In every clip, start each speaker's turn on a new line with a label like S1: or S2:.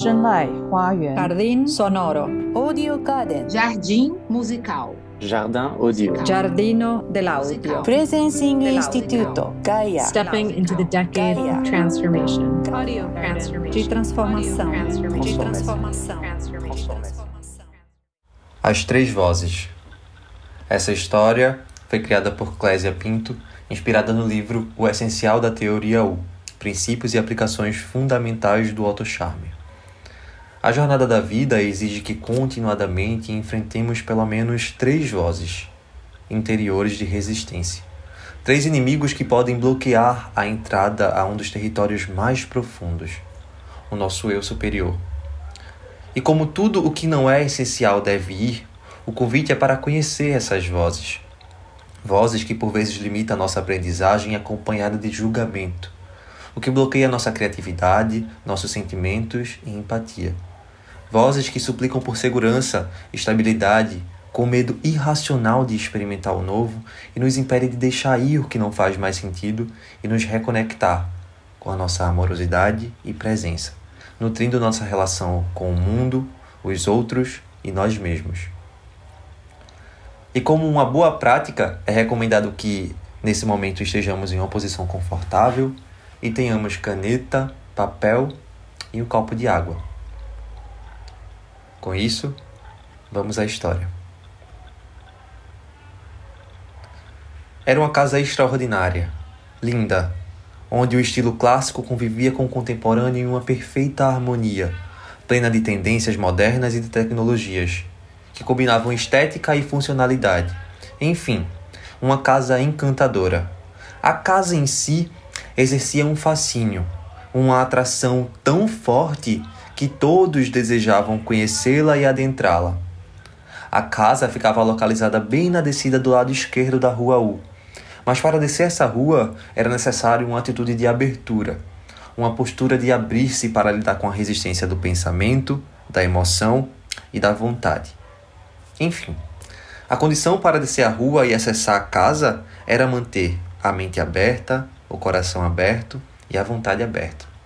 S1: Jardim sonoro.
S2: Audio Garden.
S3: Jardim musical.
S4: Jardin audio.
S1: Giardino dell'audio.
S2: Presencing Instituto. Gaia.
S5: Stepping into the decade
S2: Gaia.
S5: of transformation.
S1: De transformação.
S4: De
S1: transformação.
S6: As Três Vozes. Essa história foi criada por Clésia Pinto, inspirada no livro O Essencial da Teoria U, Princípios e Aplicações Fundamentais do Autocharme. A jornada da vida exige que continuadamente enfrentemos pelo menos três vozes interiores de resistência. Três inimigos que podem bloquear a entrada a um dos territórios mais profundos, o nosso eu superior. E como tudo o que não é essencial deve ir, o convite é para conhecer essas vozes. Vozes que por vezes limitam a nossa aprendizagem acompanhada de julgamento, o que bloqueia nossa criatividade, nossos sentimentos e empatia. Vozes que suplicam por segurança, estabilidade, com medo irracional de experimentar o novo e nos impede de deixar ir o que não faz mais sentido e nos reconectar com a nossa amorosidade e presença, nutrindo nossa relação com o mundo, os outros e nós mesmos. E como uma boa prática, é recomendado que nesse momento estejamos em uma posição confortável e tenhamos caneta, papel e um copo de água. Com isso, vamos à história. Era uma casa extraordinária, linda, onde o estilo clássico convivia com o contemporâneo em uma perfeita harmonia, plena de tendências modernas e de tecnologias, que combinavam estética e funcionalidade. Enfim, uma casa encantadora. A casa em si exercia um fascínio, uma atração tão forte que todos desejavam conhecê-la e adentrá-la. A casa ficava localizada bem na descida do lado esquerdo da rua U, mas para descer essa rua era necessário uma atitude de abertura, uma postura de abrir-se para lidar com a resistência do pensamento, da emoção e da vontade. Enfim, a condição para descer a rua e acessar a casa era manter a mente aberta, o coração aberto e a vontade aberta.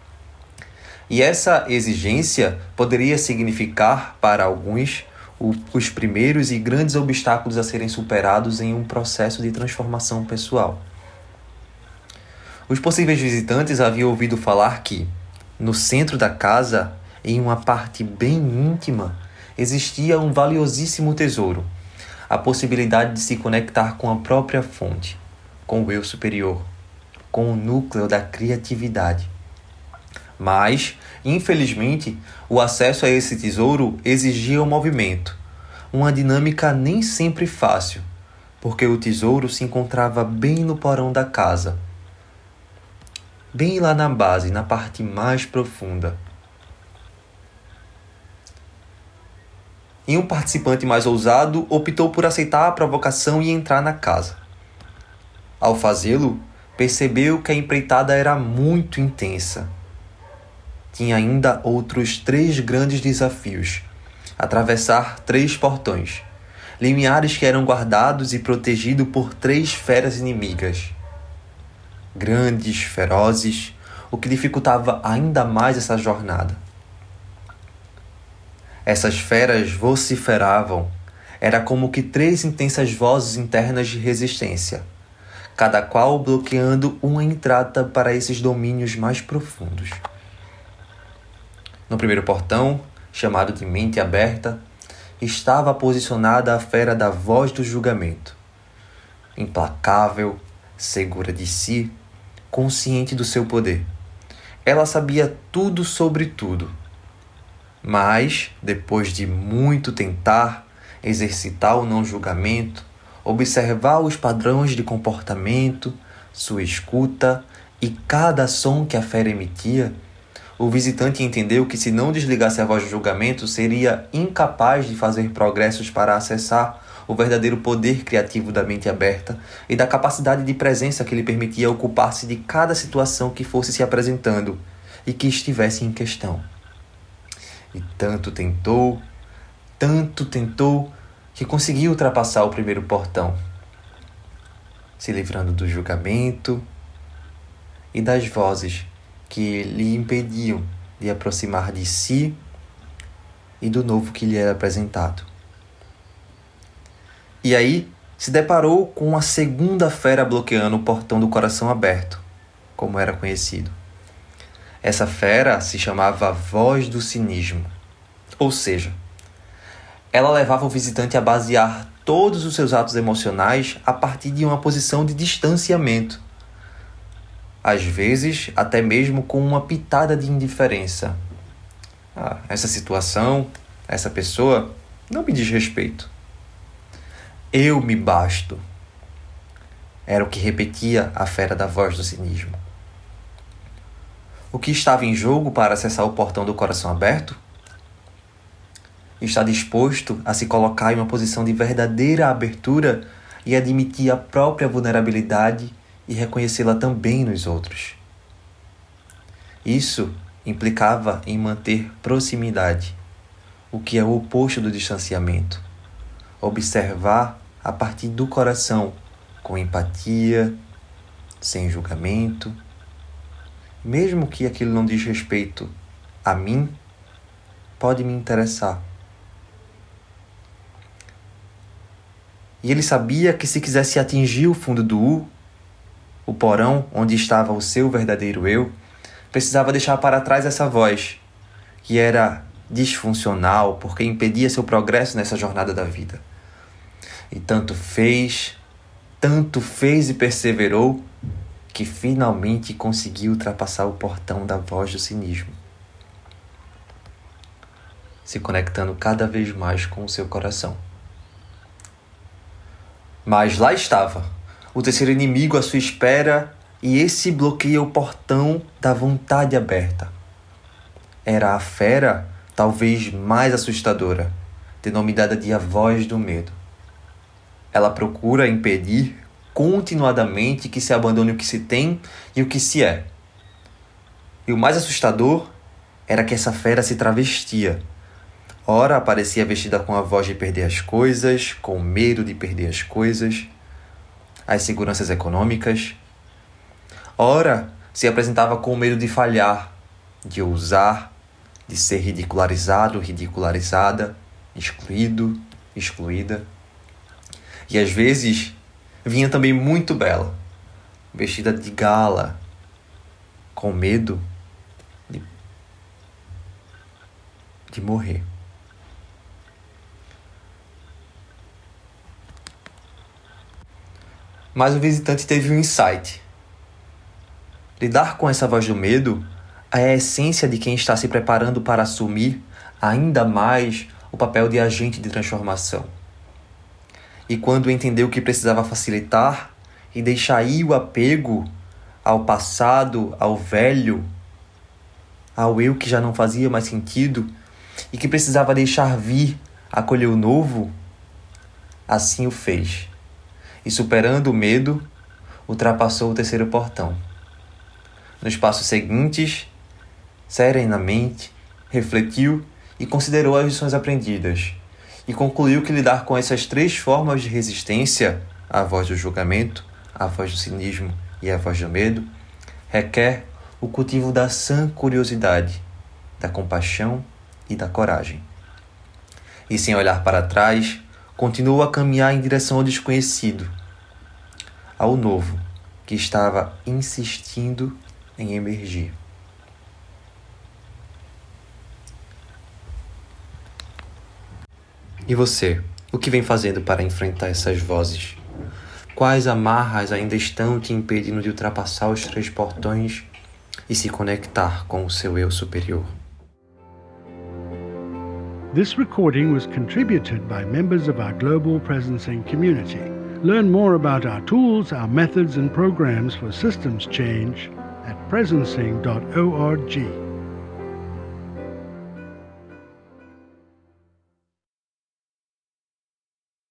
S6: E essa exigência poderia significar, para alguns, o, os primeiros e grandes obstáculos a serem superados em um processo de transformação pessoal. Os possíveis visitantes haviam ouvido falar que, no centro da casa, em uma parte bem íntima, existia um valiosíssimo tesouro, a possibilidade de se conectar com a própria fonte, com o eu superior, com o núcleo da criatividade. Mas, infelizmente, o acesso a esse tesouro exigia um movimento, uma dinâmica nem sempre fácil, porque o tesouro se encontrava bem no porão da casa, bem lá na base, na parte mais profunda. E um participante mais ousado optou por aceitar a provocação e entrar na casa. Ao fazê-lo, percebeu que a empreitada era muito intensa tinha ainda outros três grandes desafios: atravessar três portões, limiares que eram guardados e protegidos por três feras inimigas. Grandes, ferozes, o que dificultava ainda mais essa jornada. Essas feras vociferavam, era como que três intensas vozes internas de resistência, cada qual bloqueando uma entrada para esses domínios mais profundos. No primeiro portão, chamado de mente aberta, estava posicionada a fera da voz do julgamento. Implacável, segura de si, consciente do seu poder. Ela sabia tudo sobre tudo. Mas, depois de muito tentar, exercitar o não julgamento, observar os padrões de comportamento, sua escuta e cada som que a fera emitia, o visitante entendeu que se não desligasse a voz do julgamento, seria incapaz de fazer progressos para acessar o verdadeiro poder criativo da mente aberta e da capacidade de presença que lhe permitia ocupar-se de cada situação que fosse se apresentando e que estivesse em questão. E tanto tentou, tanto tentou, que conseguiu ultrapassar o primeiro portão, se livrando do julgamento e das vozes que lhe impediam de aproximar de si e do novo que lhe era apresentado. E aí se deparou com uma segunda fera bloqueando o portão do coração aberto, como era conhecido. Essa fera se chamava Voz do Cinismo, ou seja, ela levava o visitante a basear todos os seus atos emocionais a partir de uma posição de distanciamento. Às vezes, até mesmo com uma pitada de indiferença. Ah, essa situação, essa pessoa, não me diz respeito. Eu me basto. Era o que repetia a fera da voz do cinismo. O que estava em jogo para acessar o portão do coração aberto? está disposto a se colocar em uma posição de verdadeira abertura e admitir a própria vulnerabilidade e reconhecê-la também nos outros. Isso implicava em manter proximidade, o que é o oposto do distanciamento. Observar a partir do coração, com empatia, sem julgamento, mesmo que aquilo não diz respeito a mim, pode me interessar E ele sabia que se quisesse atingir o fundo do U, o porão onde estava o seu verdadeiro eu, precisava deixar para trás essa voz, que era disfuncional porque impedia seu progresso nessa jornada da vida. E tanto fez, tanto fez e perseverou, que finalmente conseguiu ultrapassar o portão da voz do cinismo, se conectando cada vez mais com o seu coração. Mas lá estava, o terceiro inimigo à sua espera, e esse bloqueia o portão da vontade aberta. Era a fera, talvez mais assustadora, denominada de a voz do medo. Ela procura impedir continuadamente que se abandone o que se tem e o que se é. E o mais assustador era que essa fera se travestia Ora aparecia vestida com a voz de perder as coisas, com medo de perder as coisas, as seguranças econômicas. Ora se apresentava com medo de falhar, de ousar, de ser ridicularizado, ridicularizada, excluído, excluída. E às vezes vinha também muito bela, vestida de gala, com medo de, de morrer. Mas o visitante teve um insight. Lidar com essa voz do medo é a essência de quem está se preparando para assumir ainda mais o papel de agente de transformação. E quando entendeu que precisava facilitar e deixar ir o apego ao passado, ao velho, ao eu que já não fazia mais sentido e que precisava deixar vir, acolher o novo, assim o fez e, superando o medo, ultrapassou o terceiro portão. Nos passos seguintes, serenamente, refletiu e considerou as lições aprendidas, e concluiu que lidar com essas três formas de resistência a voz do julgamento, a voz do cinismo e a voz do medo requer o cultivo da sã curiosidade, da compaixão e da coragem. E sem olhar para trás, continuou a caminhar em direção ao desconhecido, ao novo, que estava insistindo em emergir. E você, o que vem fazendo para enfrentar essas vozes? Quais amarras ainda estão te impedindo de ultrapassar os três portões e se conectar com o seu eu superior?
S3: This recording was contributed by members of our global presencing community. Learn more about our tools, our methods, and programs for systems change at presencing.org.